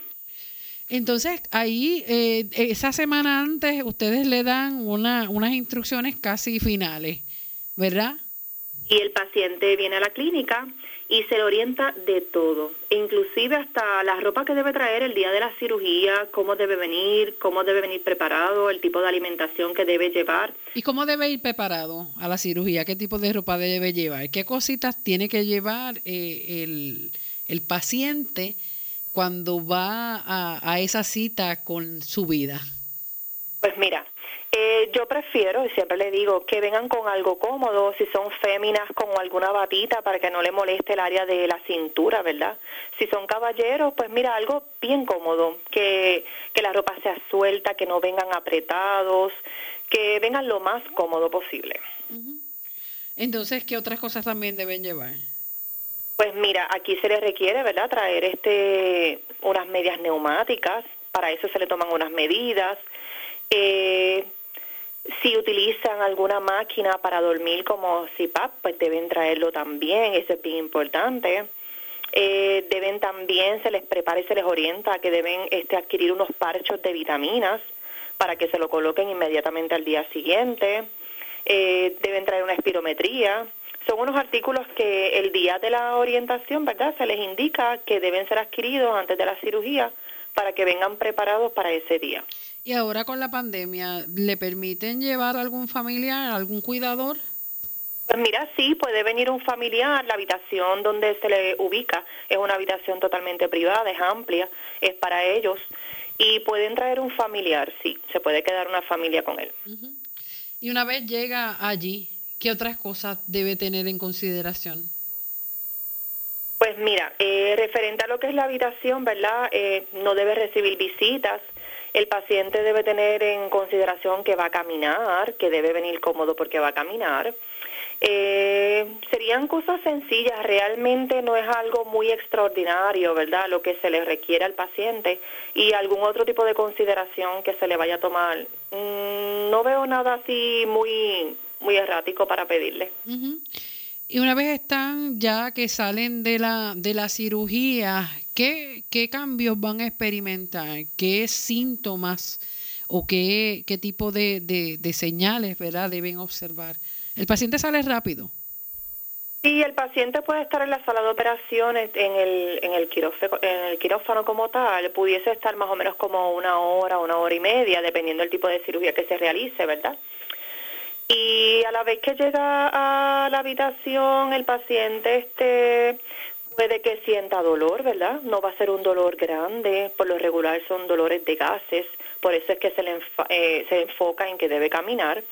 Entonces, ahí, eh, esa semana antes, ustedes le dan una, unas instrucciones casi finales, ¿verdad? Y el paciente viene a la clínica y se le orienta de todo, inclusive hasta la ropa que debe traer el día de la cirugía, cómo debe venir, cómo debe venir preparado, el tipo de alimentación que debe llevar. ¿Y cómo debe ir preparado a la cirugía? ¿Qué tipo de ropa debe llevar? ¿Qué cositas tiene que llevar eh, el, el paciente? cuando va a, esa cita con su vida? Pues mira, eh, yo prefiero, y siempre le digo, que vengan con algo cómodo, si son féminas, con alguna batita para que no le moleste el área de la cintura, ¿verdad? Si son caballeros, pues mira, algo bien cómodo, que, que la ropa sea suelta, que no vengan apretados, que vengan lo más cómodo posible. Entonces, ¿qué otras cosas también deben llevar? Pues mira, aquí se les requiere, ¿verdad?, traer este unas medias neumáticas, para eso se le toman unas medidas. Eh, si utilizan alguna máquina para dormir como CPAP, pues deben traerlo también, eso es bien importante. Eh, deben también, se les prepara y se les orienta que deben este, adquirir unos parchos de vitaminas para que se lo coloquen inmediatamente al día siguiente. Eh, deben traer una espirometría, son unos artículos que el día de la orientación, ¿verdad? Se les indica que deben ser adquiridos antes de la cirugía para que vengan preparados para ese día. ¿Y ahora con la pandemia, le permiten llevar algún familiar, algún cuidador? Pues mira, sí, puede venir un familiar, la habitación donde se le ubica es una habitación totalmente privada, es amplia, es para ellos. Y pueden traer un familiar, sí, se puede quedar una familia con él. Y una vez llega allí, ¿Qué otras cosas debe tener en consideración? Pues mira, eh, referente a lo que es la habitación, ¿verdad? Eh, no debe recibir visitas. El paciente debe tener en consideración que va a caminar, que debe venir cómodo porque va a caminar. Eh, serían cosas sencillas, realmente no es algo muy extraordinario, ¿verdad? Lo que se le requiere al paciente y algún otro tipo de consideración que se le vaya a tomar. Mm, no veo nada así muy muy errático para pedirle. Y una vez están ya que salen de la, de la cirugía, ¿qué, ¿qué cambios van a experimentar? ¿Qué síntomas o qué, qué tipo de, de, señales ¿verdad? deben observar? ¿El paciente sale rápido? Sí, el paciente puede estar en la sala de operaciones, en el, en el, quirófano, en el quirófano como tal, pudiese estar más o menos como una hora, una hora y media, dependiendo del tipo de cirugía que se realice, ¿verdad? Y a la vez que llega a la habitación, el paciente este puede que sienta dolor, ¿verdad? No va a ser un dolor grande, por lo regular son dolores de gases, por eso es que se le eh, se enfoca en que debe caminar.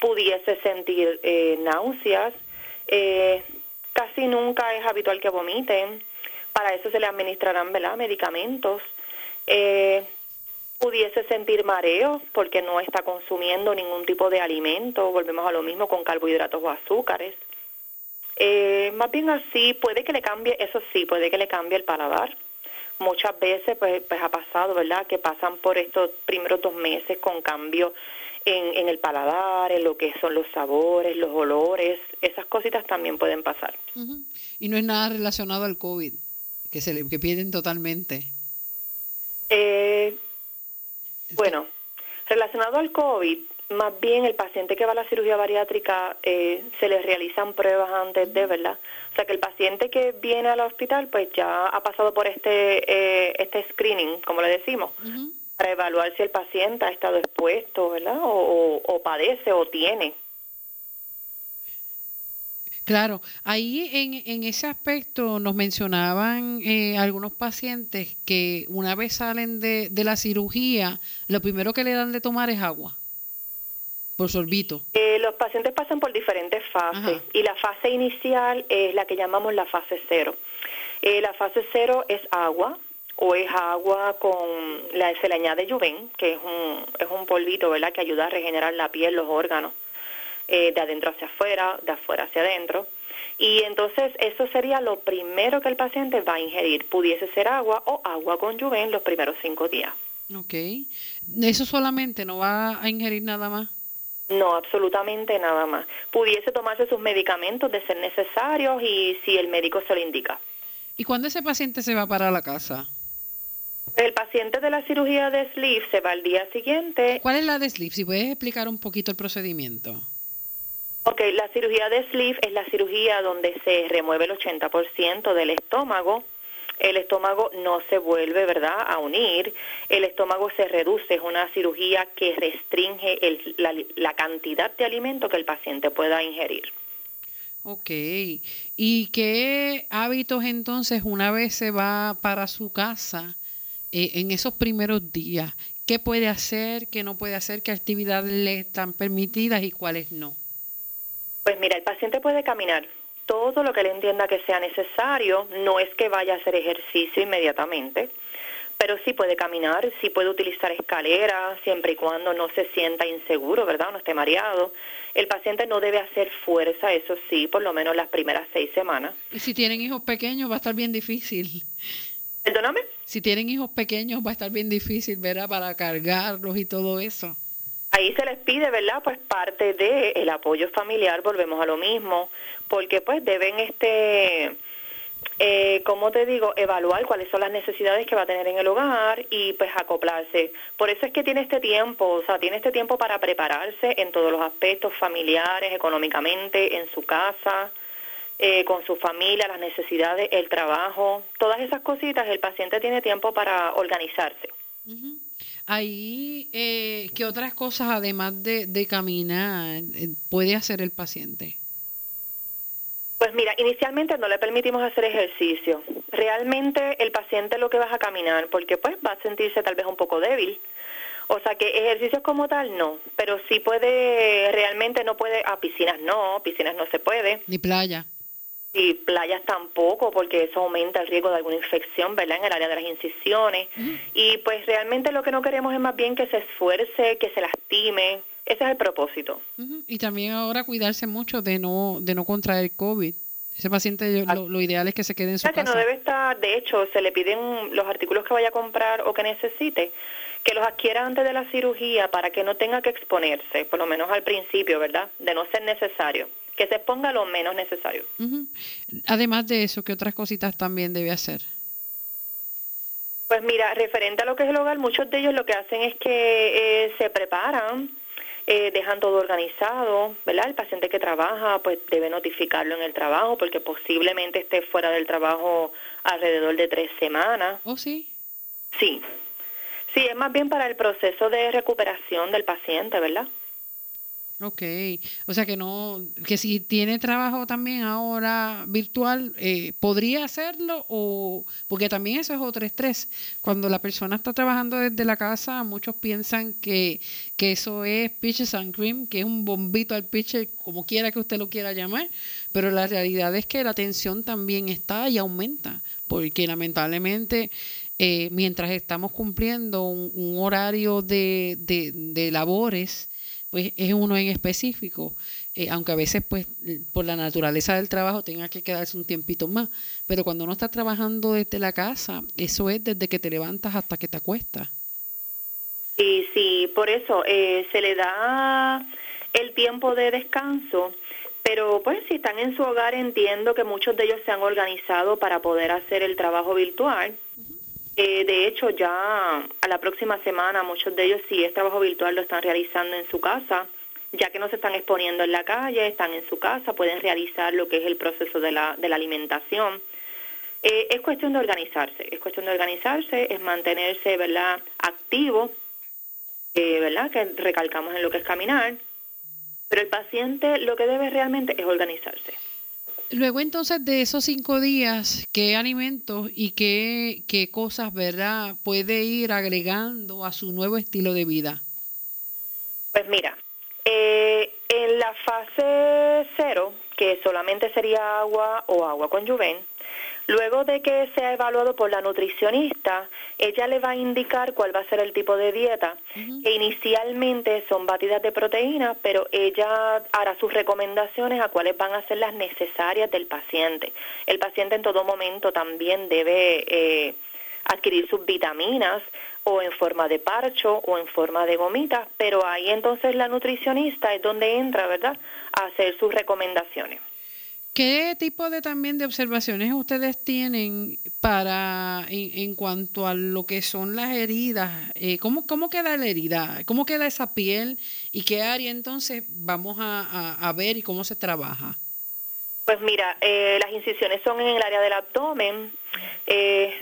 Pudiese sentir eh, náuseas, eh, casi nunca es habitual que vomiten, para eso se le administrarán ¿verdad? medicamentos. Pudiese sentir mareo porque no está consumiendo ningún tipo de alimento, volvemos a lo mismo con carbohidratos o azúcares. Eh, más bien así, puede que le cambie, eso sí, puede que le cambie el paladar. Muchas veces pues, pues ha pasado, ¿verdad?, que pasan por estos primeros dos meses con cambio en, en el paladar, en lo que son los sabores, los olores, esas cositas también pueden pasar. Y no es nada relacionado al COVID, que, se le, que pierden totalmente. Eh, bueno, relacionado al COVID, más bien el paciente que va a la cirugía bariátrica eh, se le realizan pruebas antes de, ¿verdad? O sea que el paciente que viene al hospital pues ya ha pasado por este eh, este screening, como le decimos, para evaluar si el paciente ha estado expuesto, ¿verdad? o padece o tiene Claro, ahí en, en ese aspecto nos mencionaban eh, algunos pacientes que una vez salen de, de, la cirugía, lo primero que le dan de tomar es agua, por sorbito. Eh, los pacientes pasan por diferentes fases y la fase inicial es la que llamamos la fase cero. Eh, la fase cero es agua, o es agua con, la, se le añade Juven, que es un, es un polvito, ¿verdad?, que ayuda a regenerar la piel, los órganos, eh, de adentro hacia afuera, de afuera hacia adentro. Y entonces eso sería lo primero que el paciente va a ingerir. Pudiese ser agua o agua con Juven los primeros cinco días. Ok. ¿Eso solamente no va a ingerir nada más? No, absolutamente nada más. Pudiese tomarse sus medicamentos de ser necesarios y si el médico se lo indica. ¿Y cuándo ese paciente se va para la casa? El paciente de la cirugía de sleeve se va al día siguiente. ¿Cuál es la de sleeve? Si puedes explicar un poquito el procedimiento. Ok, la cirugía de sleeve es la cirugía donde se remueve el 80% del estómago. El estómago no se vuelve, ¿verdad?, a unir. El estómago se reduce. Es una cirugía que restringe la, la cantidad de alimento que el paciente pueda ingerir. Ok. ¿Y qué hábitos entonces una vez se va para su casa? Eh, en esos primeros días? ¿Qué puede hacer, qué no puede hacer, qué actividades le están permitidas y cuáles no? Pues mira, el paciente puede caminar todo lo que le entienda que sea necesario, no es que vaya a hacer ejercicio inmediatamente, pero sí puede caminar, sí puede utilizar escaleras, siempre y cuando no se sienta inseguro, ¿verdad? No esté mareado. El paciente no debe hacer fuerza, eso sí, por lo menos las primeras seis semanas. Y si tienen hijos pequeños va a estar bien difícil. ¿Perdóname? Si tienen hijos pequeños va a estar bien difícil, ¿verdad? Para cargarlos y todo eso. Ahí se les pide, ¿verdad? Pues parte de el apoyo familiar, volvemos a lo mismo, porque pues deben este eh, como te digo, evaluar cuáles son las necesidades que va a tener en el hogar y pues acoplarse. Por eso es que tiene este tiempo, o sea, tiene este tiempo para prepararse en todos los aspectos familiares, económicamente, en su casa, eh, con su familia, las necesidades, el trabajo, todas esas cositas, el paciente tiene tiempo para organizarse. Ahí, eh, ¿qué otras cosas además de, de caminar eh, puede hacer el paciente? Pues mira, inicialmente no le permitimos hacer ejercicio. Realmente el paciente lo que va a caminar, porque pues va a sentirse tal vez un poco débil. O sea que ejercicios como tal no, pero sí puede, realmente no puede, a piscinas no, piscinas no se puede. Ni playa. Y playas tampoco, porque eso aumenta el riesgo de alguna infección, ¿verdad? En el área de las incisiones. Y pues realmente lo que no queremos es más bien que se esfuerce, que se lastime. Ese es el propósito. Y también ahora cuidarse mucho de no de no contraer COVID. Ese paciente lo, ideal es que se quede en su casa. que no debe estar, de hecho, se le piden los artículos que vaya a comprar o que necesite, que los adquiera antes de la cirugía para que no tenga que exponerse, por lo menos al principio, ¿verdad? De no ser necesario que se ponga lo menos necesario. Además de eso, ¿qué otras cositas también debe hacer? Pues mira, referente a lo que es el hogar, muchos de ellos lo que hacen es que eh, se preparan, eh, dejan todo organizado, ¿verdad? El paciente que trabaja, pues debe notificarlo en el trabajo porque posiblemente esté fuera del trabajo alrededor de tres semanas. ¿Oh, sí? Sí. Sí, es más bien para el proceso de recuperación del paciente, ¿verdad? Ok, o sea que no, que si tiene trabajo también ahora virtual, eh, ¿podría hacerlo? o Porque también eso es otro estrés. Cuando la persona está trabajando desde la casa, muchos piensan que, que eso es pitches and cream, que es un bombito al pitcher, como quiera que usted lo quiera llamar, pero la realidad es que la tensión también está y aumenta, porque lamentablemente... Eh, mientras estamos cumpliendo un, horario de, de, labores, pues es uno en específico, eh, aunque a veces pues por la naturaleza del trabajo tenga que quedarse un tiempito más, pero cuando uno está trabajando desde la casa, eso es desde que te levantas hasta que te acuestas. Sí, sí, por eso eh, se le da el tiempo de descanso, pero pues si están en su hogar entiendo que muchos de ellos se han organizado para poder hacer el trabajo virtual. Eh, de hecho, ya a la próxima semana muchos de ellos, si es trabajo virtual, lo están realizando en su casa, ya que no se están exponiendo en la calle, están en su casa, pueden realizar lo que es el proceso de la, de la alimentación. Eh, es cuestión de organizarse, es cuestión de organizarse, es mantenerse, ¿verdad?, activo, eh, ¿verdad?, que recalcamos en lo que es caminar, pero el paciente lo que debe realmente es organizarse. Luego entonces de esos cinco días, ¿qué alimentos y qué, qué cosas, verdad, puede ir agregando a su nuevo estilo de vida? Pues mira, eh, en la fase cero, que solamente sería agua o agua con Juven, Luego de que sea evaluado por la nutricionista, ella le va a indicar cuál va a ser el tipo de dieta, que inicialmente son batidas de proteína, pero ella hará sus recomendaciones a cuáles van a ser las necesarias del paciente. El paciente en todo momento también debe eh, adquirir sus vitaminas o en forma de parcho o en forma de gomitas, pero ahí entonces la nutricionista es donde entra, ¿verdad?, a hacer sus recomendaciones. ¿Qué tipo de también de observaciones ustedes tienen para en, cuanto a lo que son las heridas? Eh, ¿cómo, ¿Cómo queda la herida? ¿Cómo queda esa piel? ¿Y qué área entonces vamos a, ver y cómo se trabaja? Pues mira, eh, las incisiones son en el área del abdomen. Eh,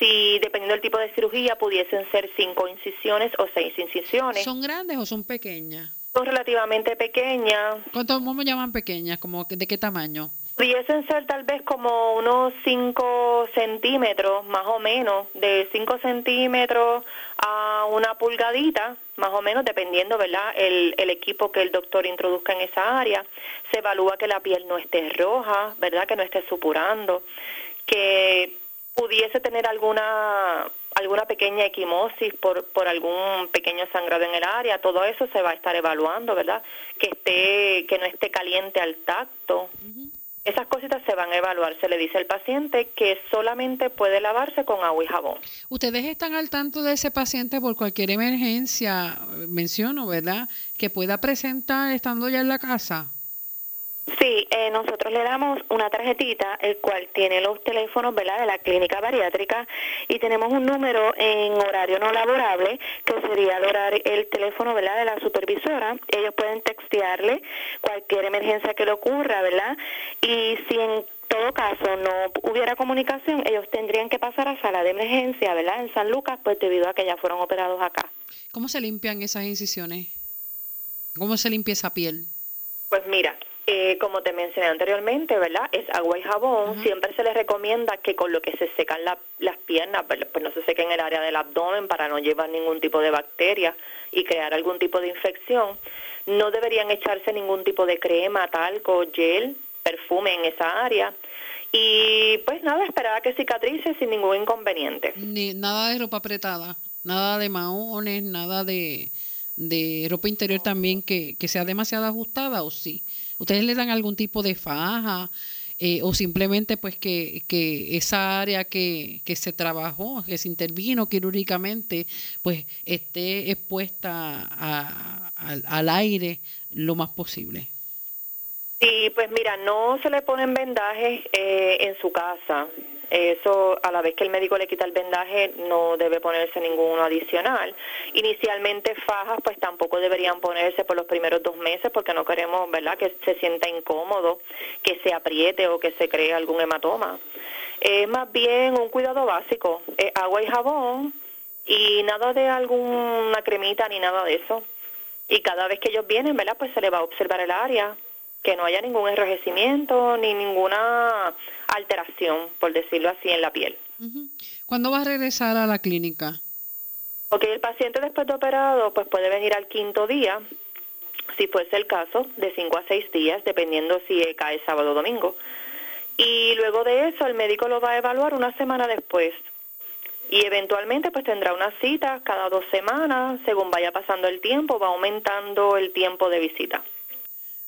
si dependiendo del tipo de cirugía pudiesen ser cinco incisiones o seis incisiones. ¿Son grandes o son pequeñas? Son relativamente pequeñas. ¿Cuánto, ¿Cómo llaman pequeñas? ¿Como ¿De qué tamaño? Pudiesen ser tal vez como unos 5 centímetros, más o menos, de 5 centímetros a una pulgadita, más o menos, dependiendo, ¿verdad?, el, el equipo que el doctor introduzca en esa área. Se evalúa que la piel no esté roja, ¿verdad?, que no esté supurando, que pudiese tener alguna alguna pequeña equimosis por, por algún pequeño sangrado en el área, todo eso se va a estar evaluando, ¿verdad? Que esté que no esté caliente al tacto. Esas cositas se van a evaluar. Se le dice al paciente que solamente puede lavarse con agua y jabón. Ustedes están al tanto de ese paciente por cualquier emergencia, menciono, ¿verdad? Que pueda presentar estando ya en la casa. Sí, eh, nosotros le damos una tarjetita, el cual tiene los teléfonos ¿verdad? de la clínica bariátrica y tenemos un número en horario no laborable, que sería el, el teléfono ¿verdad? de la supervisora. Ellos pueden textearle cualquier emergencia que le ocurra, ¿verdad? Y si en todo caso no hubiera comunicación, ellos tendrían que pasar a sala de emergencia, ¿verdad? En San Lucas, pues debido a que ya fueron operados acá. ¿Cómo se limpian esas incisiones? ¿Cómo se limpia esa piel? Pues mira, eh, como te mencioné anteriormente, ¿verdad? Es agua y jabón. Siempre se les recomienda que con lo que se secan las piernas, pues, pues no se sequen el área del abdomen para no llevar ningún tipo de bacteria y crear algún tipo de infección. No deberían echarse ningún tipo de crema, talco, gel, perfume en esa área. Y pues nada, esperar a que cicatrice sin ningún inconveniente. Ni, nada de ropa apretada, nada de maones, nada de, de ropa interior también que, que sea demasiado ajustada o sí. ¿Ustedes le dan algún tipo de faja eh, o simplemente pues que, que esa área que, que se trabajó, que se intervino quirúrgicamente, pues esté expuesta al aire lo más posible? Sí, pues mira, no se le ponen vendajes eh, en su casa. Eso, a la vez que el médico le quita el vendaje, no debe ponerse ninguno adicional. Inicialmente fajas, pues tampoco deberían ponerse por los primeros dos meses porque no queremos, ¿verdad?, que se sienta incómodo, que se apriete o que se cree algún hematoma. Es más bien un cuidado básico, agua y jabón y nada de alguna cremita ni nada de eso. Y cada vez que ellos vienen, ¿verdad?, pues se le va a observar el área, que no haya ningún enrojecimiento ni ninguna alteración, por decirlo así, en la piel. ¿Cuándo va a regresar a la clínica? Ok, el paciente después de operado pues puede venir al quinto día, si fuese el caso, de cinco a seis días, dependiendo si cae sábado o domingo. Y luego de eso el médico lo va a evaluar una semana después. Y eventualmente pues tendrá una cita cada dos semanas, según vaya pasando el tiempo, va aumentando el tiempo de visita.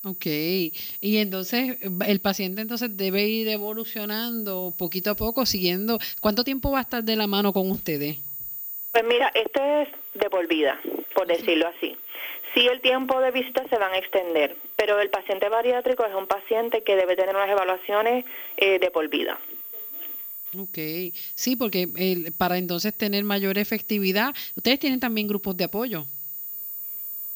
Ok, y entonces el paciente entonces debe ir evolucionando poquito a poco, siguiendo. ¿Cuánto tiempo va a estar de la mano con ustedes? Pues mira, esto es de por vida, por decirlo así. Sí, el tiempo de visita se van a extender, pero el paciente bariátrico es un paciente que debe tener unas evaluaciones eh, de por vida. Ok, sí, porque para entonces tener mayor efectividad, ustedes tienen también grupos de apoyo.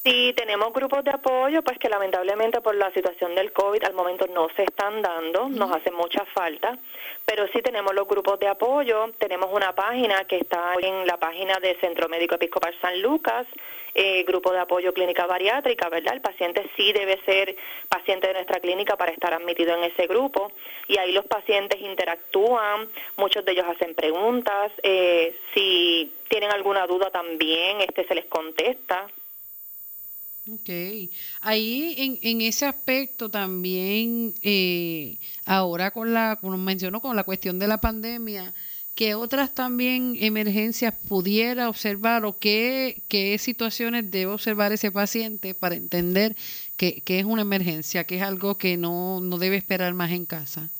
Sí, tenemos grupos de apoyo, pues que lamentablemente por la situación del COVID al momento no se están dando, nos hace mucha falta, pero sí tenemos los grupos de apoyo, tenemos una página que está en la página de Centro Médico Episcopal San Lucas, eh, grupo de apoyo clínica bariátrica, ¿verdad? El paciente sí debe ser paciente de nuestra clínica para estar admitido en ese grupo y ahí los pacientes interactúan, muchos de ellos hacen preguntas, eh, si tienen alguna duda también, este se les contesta. Ok, ahí en, en ese aspecto también, eh, ahora con la, como mencionó, con la cuestión de la pandemia, ¿qué otras también emergencias pudiera observar o qué, qué situaciones debe observar ese paciente para entender que, que es una emergencia, que es algo que no, no debe esperar más en casa?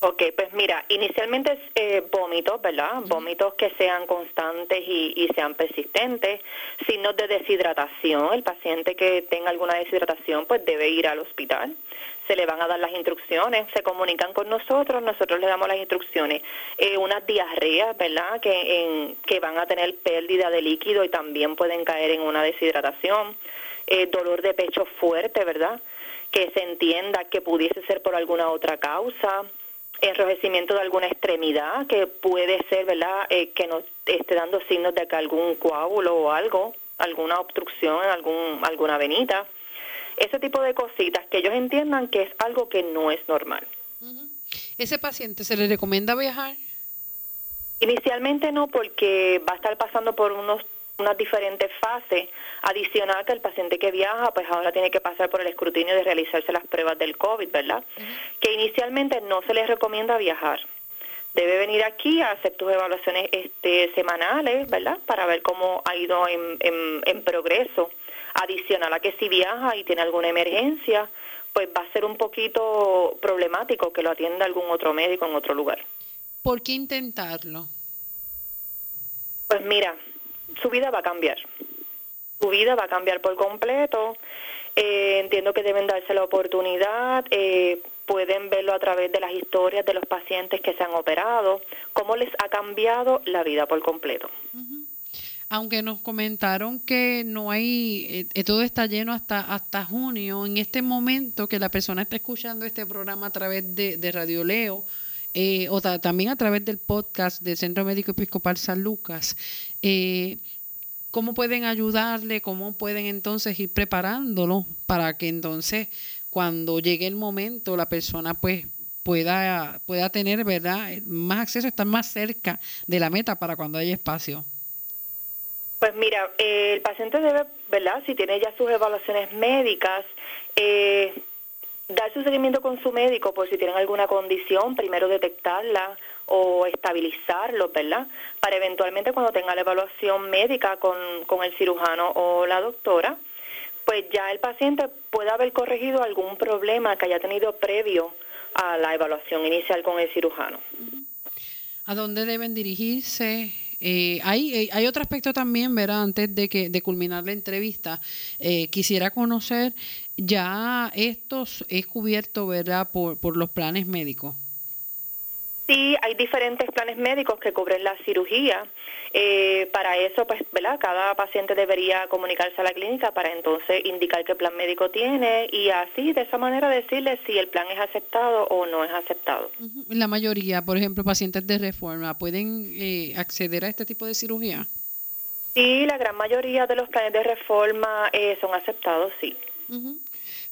Ok, pues mira, inicialmente es eh, vómitos, ¿verdad? Vómitos que sean constantes y, y, sean persistentes, signos de deshidratación. El paciente que tenga alguna deshidratación pues debe ir al hospital. Se le van a dar las instrucciones, se comunican con nosotros, nosotros le damos las instrucciones. Eh, unas diarreas, ¿verdad? Que, en, que van a tener pérdida de líquido y también pueden caer en una deshidratación. Eh, dolor de pecho fuerte, ¿verdad? Que se entienda que pudiese ser por alguna otra causa enrojecimiento de alguna extremidad que puede ser, ¿verdad?, eh, que nos esté dando signos de que algún coágulo o algo, alguna obstrucción en algún, alguna venita. Ese tipo de cositas que ellos entiendan que es algo que no es normal. ¿Ese paciente se le recomienda viajar? Inicialmente no, porque va a estar pasando por unos unas diferentes fases. Adicional que el paciente que viaja, pues ahora tiene que pasar por el escrutinio de realizarse las pruebas del COVID, ¿verdad? Que inicialmente no se les recomienda viajar. Debe venir aquí a hacer tus evaluaciones este, semanales, ¿verdad? Para ver cómo ha ido en, en progreso. Adicional a que si viaja y tiene alguna emergencia, pues va a ser un poquito problemático que lo atienda algún otro médico en otro lugar. ¿Por qué intentarlo? Pues mira, su vida va a cambiar. Su vida va a cambiar por completo. Eh, entiendo que deben darse la oportunidad, eh, pueden verlo a través de las historias de los pacientes que se han operado, cómo les ha cambiado la vida por completo. Aunque nos comentaron que no hay, eh, todo está lleno hasta hasta junio, en este momento que la persona está escuchando este programa a través de, de Radio Leo, eh, o también a través del podcast del Centro Médico Episcopal San Lucas. Eh, ¿Cómo pueden ayudarle? ¿Cómo pueden entonces ir preparándolo para que entonces cuando llegue el momento la persona pues pueda, pueda tener verdad más acceso, estar más cerca de la meta para cuando haya espacio? Pues mira, eh, el paciente debe, ¿verdad? Si tiene ya sus evaluaciones médicas, eh, dar su seguimiento con su médico por si tienen alguna condición, primero detectarla o estabilizarlo, ¿verdad? Para eventualmente cuando tenga la evaluación médica con, con el cirujano o la doctora, pues ya el paciente puede haber corregido algún problema que haya tenido previo a la evaluación inicial con el cirujano. ¿A dónde deben dirigirse? Eh, hay, eh, hay otro aspecto también, ¿verdad? Antes de que de culminar la entrevista, eh, quisiera conocer, ya esto es cubierto, ¿verdad? Por, por los planes médicos. Sí, hay diferentes planes médicos que cubren la cirugía. Eh, para eso, pues, ¿verdad? Cada paciente debería comunicarse a la clínica para entonces indicar qué plan médico tiene y así, de esa manera, decirle si el plan es aceptado o no es aceptado. La mayoría, por ejemplo, pacientes de reforma, ¿pueden eh, acceder a este tipo de cirugía? Sí, la gran mayoría de los planes de reforma eh, son aceptados, sí.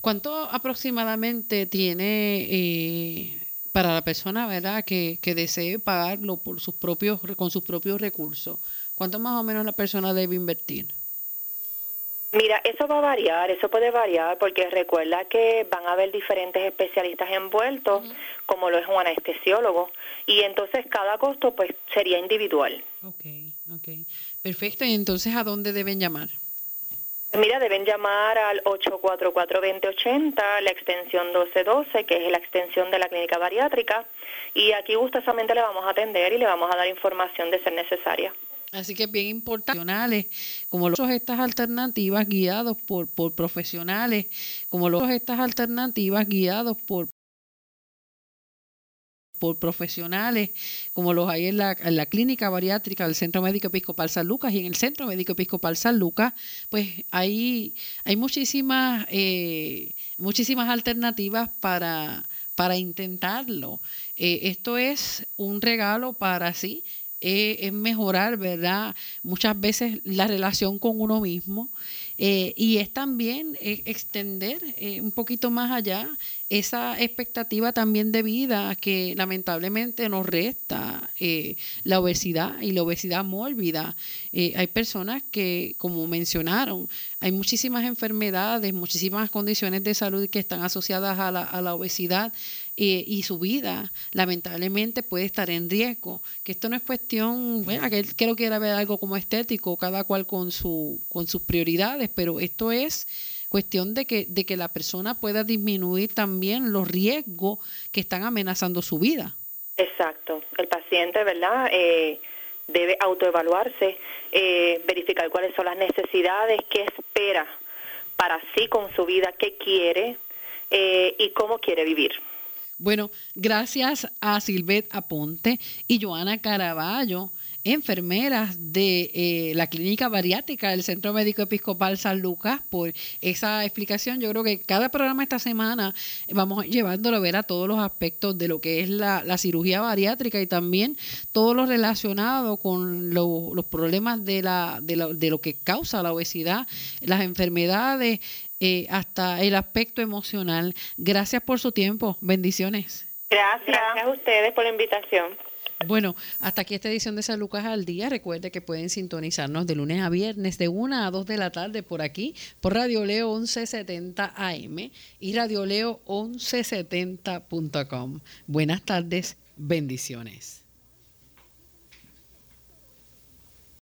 ¿Cuánto aproximadamente tiene para la persona, ¿verdad?, que, que desee pagarlo por sus propios, con sus propios recursos, ¿cuánto más o menos la persona debe invertir? Mira, eso va a variar, eso puede variar porque recuerda que van a haber diferentes especialistas envueltos, como lo es un anestesiólogo, y entonces cada costo pues sería individual. Ok, ok. Perfecto, y entonces ¿a dónde deben llamar? Mira, deben llamar al 844-2080, la extensión 1212, que es la extensión de la clínica bariátrica, y aquí gustosamente le vamos a atender y le vamos a dar información de ser necesaria. Así que bien importante, como los estas alternativas guiados por, por profesionales, como los estas alternativas guiados por por profesionales como los hay en la, clínica bariátrica del Centro Médico Episcopal San Lucas y en el Centro Médico Episcopal San Lucas, pues hay, hay muchísimas, eh, muchísimas alternativas para, para intentarlo. Eh, esto es un regalo para sí es, mejorar, ¿verdad? Muchas veces la relación con uno mismo eh, y es también eh, extender eh, un poquito más allá esa expectativa también de vida que lamentablemente nos resta la obesidad y la obesidad mórbida. hay personas que, como mencionaron, hay muchísimas enfermedades, muchísimas condiciones de salud que están asociadas a la, a la obesidad y su vida lamentablemente puede estar en riesgo. Que esto no es cuestión, bueno, creo que era ver algo como estético, cada cual con, su, con sus prioridades, pero esto es cuestión de que, de que la persona pueda disminuir también los riesgos que están amenazando su vida. Exacto. El paciente, ¿verdad? Eh, debe autoevaluarse, eh, verificar cuáles son las necesidades, qué espera para sí con su vida, qué quiere eh, y cómo quiere vivir. Bueno, gracias a Silvet Aponte y Joana Caraballo, enfermeras de eh, la clínica bariátrica del Centro Médico Episcopal San Lucas, por esa explicación. Yo creo que cada programa esta semana vamos llevándolo a ver a todos los aspectos de lo que es la, cirugía bariátrica y también todo lo relacionado con los problemas de, la, de, lo que causa la obesidad, las enfermedades eh, hasta el aspecto emocional. Gracias por su tiempo. Bendiciones. Gracias. Gracias a ustedes por la invitación. Bueno, hasta aquí esta edición de San Lucas al Día. Recuerde que pueden sintonizarnos de lunes a viernes de 1 a 2 de la tarde por aquí, por Radio Leo 1170 AM y Radio Leo 1170.com. Buenas tardes, bendiciones.